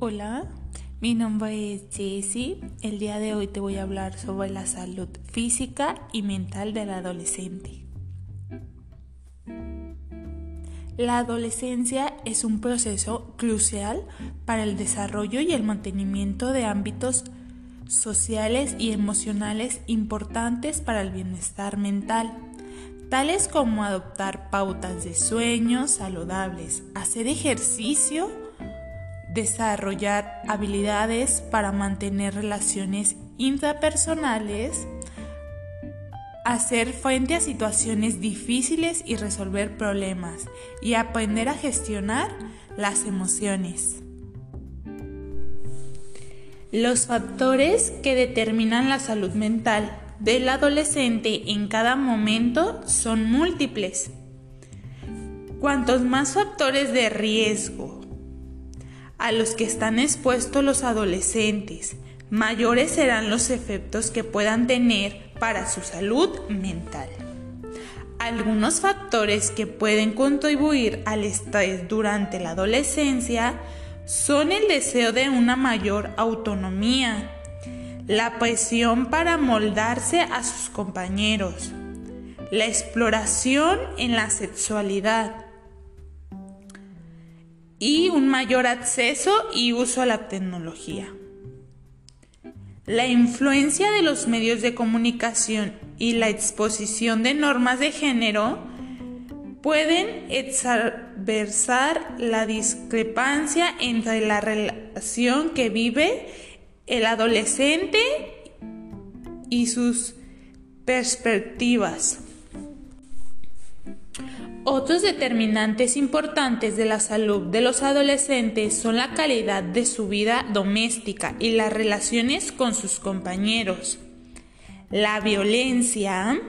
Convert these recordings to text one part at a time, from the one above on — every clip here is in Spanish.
Hola, mi nombre es Jessie. El día de hoy te voy a hablar sobre la salud física y mental del adolescente. La adolescencia es un proceso crucial para el desarrollo y el mantenimiento de ámbitos sociales y emocionales importantes para el bienestar mental, tales como adoptar pautas de sueño saludables, hacer ejercicio, desarrollar habilidades para mantener relaciones intrapersonales, hacer frente a situaciones difíciles y resolver problemas y aprender a gestionar las emociones. Los factores que determinan la salud mental del adolescente en cada momento son múltiples. Cuantos más factores de riesgo a los que están expuestos los adolescentes, mayores serán los efectos que puedan tener para su salud mental. Algunos factores que pueden contribuir al estrés durante la adolescencia son el deseo de una mayor autonomía, la presión para moldarse a sus compañeros, la exploración en la sexualidad, y un mayor acceso y uso a la tecnología. La influencia de los medios de comunicación y la exposición de normas de género pueden exaversar la discrepancia entre la relación que vive el adolescente y sus perspectivas. Otros determinantes importantes de la salud de los adolescentes son la calidad de su vida doméstica y las relaciones con sus compañeros, la violencia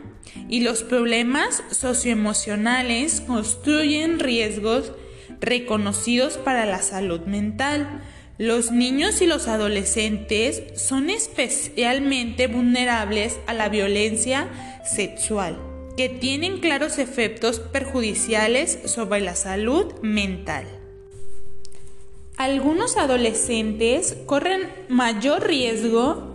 y los problemas socioemocionales construyen riesgos reconocidos para la salud mental. Los niños y los adolescentes son especialmente vulnerables a la violencia sexual que tienen claros efectos perjudiciales sobre la salud mental. Algunos adolescentes corren mayor riesgo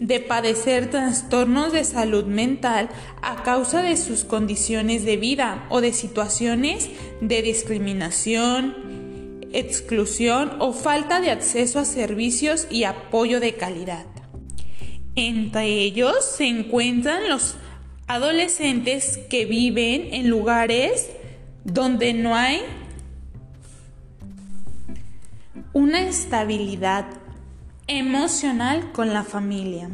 de padecer trastornos de salud mental a causa de sus condiciones de vida o de situaciones de discriminación, exclusión o falta de acceso a servicios y apoyo de calidad. Entre ellos se encuentran los adolescentes que viven en lugares donde no hay una estabilidad emocional con la familia.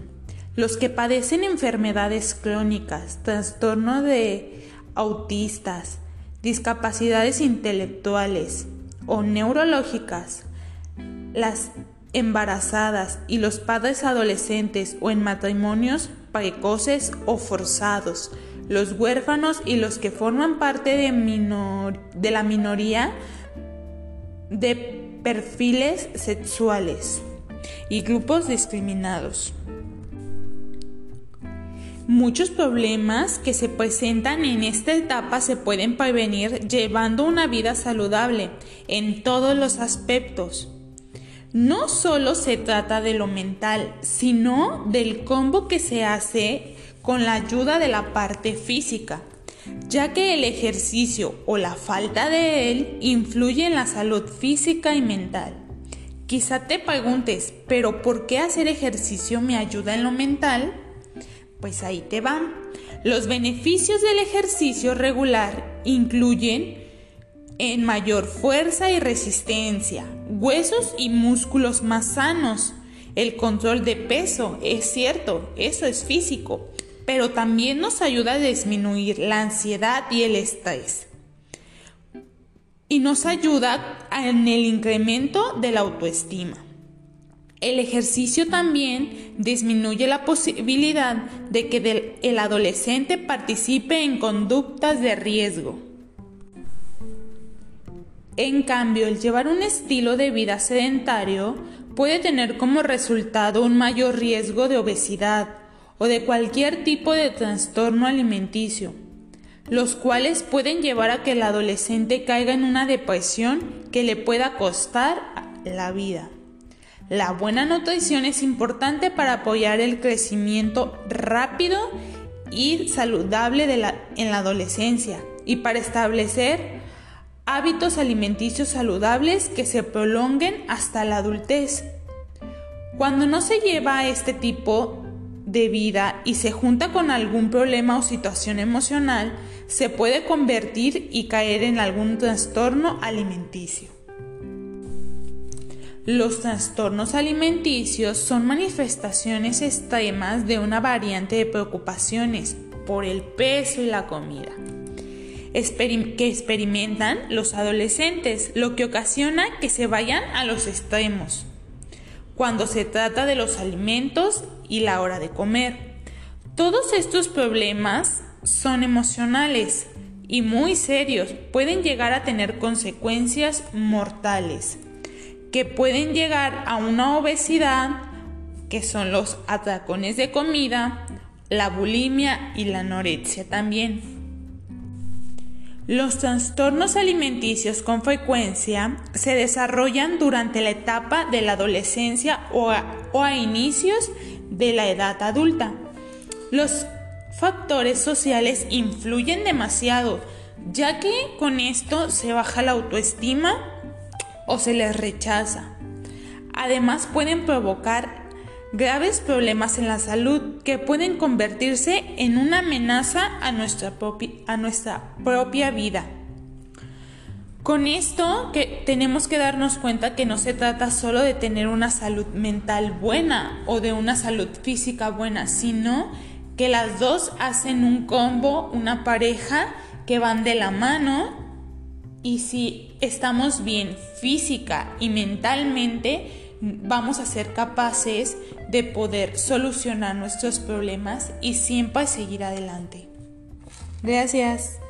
Los que padecen enfermedades crónicas, trastornos de autistas, discapacidades intelectuales o neurológicas, las embarazadas y los padres adolescentes o en matrimonios precoces o forzados, los huérfanos y los que forman parte de, de la minoría de perfiles sexuales y grupos discriminados. Muchos problemas que se presentan en esta etapa se pueden prevenir llevando una vida saludable en todos los aspectos no solo se trata de lo mental, sino del combo que se hace con la ayuda de la parte física, ya que el ejercicio o la falta de él influye en la salud física y mental. Quizá te preguntes, pero ¿por qué hacer ejercicio me ayuda en lo mental? Pues ahí te van. Los beneficios del ejercicio regular incluyen en mayor fuerza y resistencia, huesos y músculos más sanos. El control de peso, es cierto, eso es físico, pero también nos ayuda a disminuir la ansiedad y el estrés. Y nos ayuda en el incremento de la autoestima. El ejercicio también disminuye la posibilidad de que el adolescente participe en conductas de riesgo. En cambio, el llevar un estilo de vida sedentario puede tener como resultado un mayor riesgo de obesidad o de cualquier tipo de trastorno alimenticio, los cuales pueden llevar a que el adolescente caiga en una depresión que le pueda costar la vida. La buena nutrición es importante para apoyar el crecimiento rápido y saludable la, en la adolescencia y para establecer hábitos alimenticios saludables que se prolonguen hasta la adultez. Cuando no se lleva este tipo de vida y se junta con algún problema o situación emocional, se puede convertir y caer en algún trastorno alimenticio. Los trastornos alimenticios son manifestaciones extremas de una variante de preocupaciones por el peso y la comida que experimentan los adolescentes, lo que ocasiona que se vayan a los extremos cuando se trata de los alimentos y la hora de comer. Todos estos problemas son emocionales y muy serios, pueden llegar a tener consecuencias mortales que pueden llegar a una obesidad, que son los atracones de comida, la bulimia y la anorexia también. Los trastornos alimenticios con frecuencia se desarrollan durante la etapa de la adolescencia o a, inicios de la edad adulta. Los factores sociales influyen demasiado, ya que con esto se baja la autoestima o se les rechaza. Además pueden provocar graves problemas en la salud que pueden convertirse en una amenaza a nuestra, propia vida. Con esto que tenemos que darnos cuenta que no se trata solo de tener una salud mental buena o de una salud física buena, sino que las dos hacen un combo, una pareja que van de la mano y si estamos bien física y mentalmente, vamos a ser capaces de poder solucionar nuestros problemas y siempre seguir adelante. Gracias.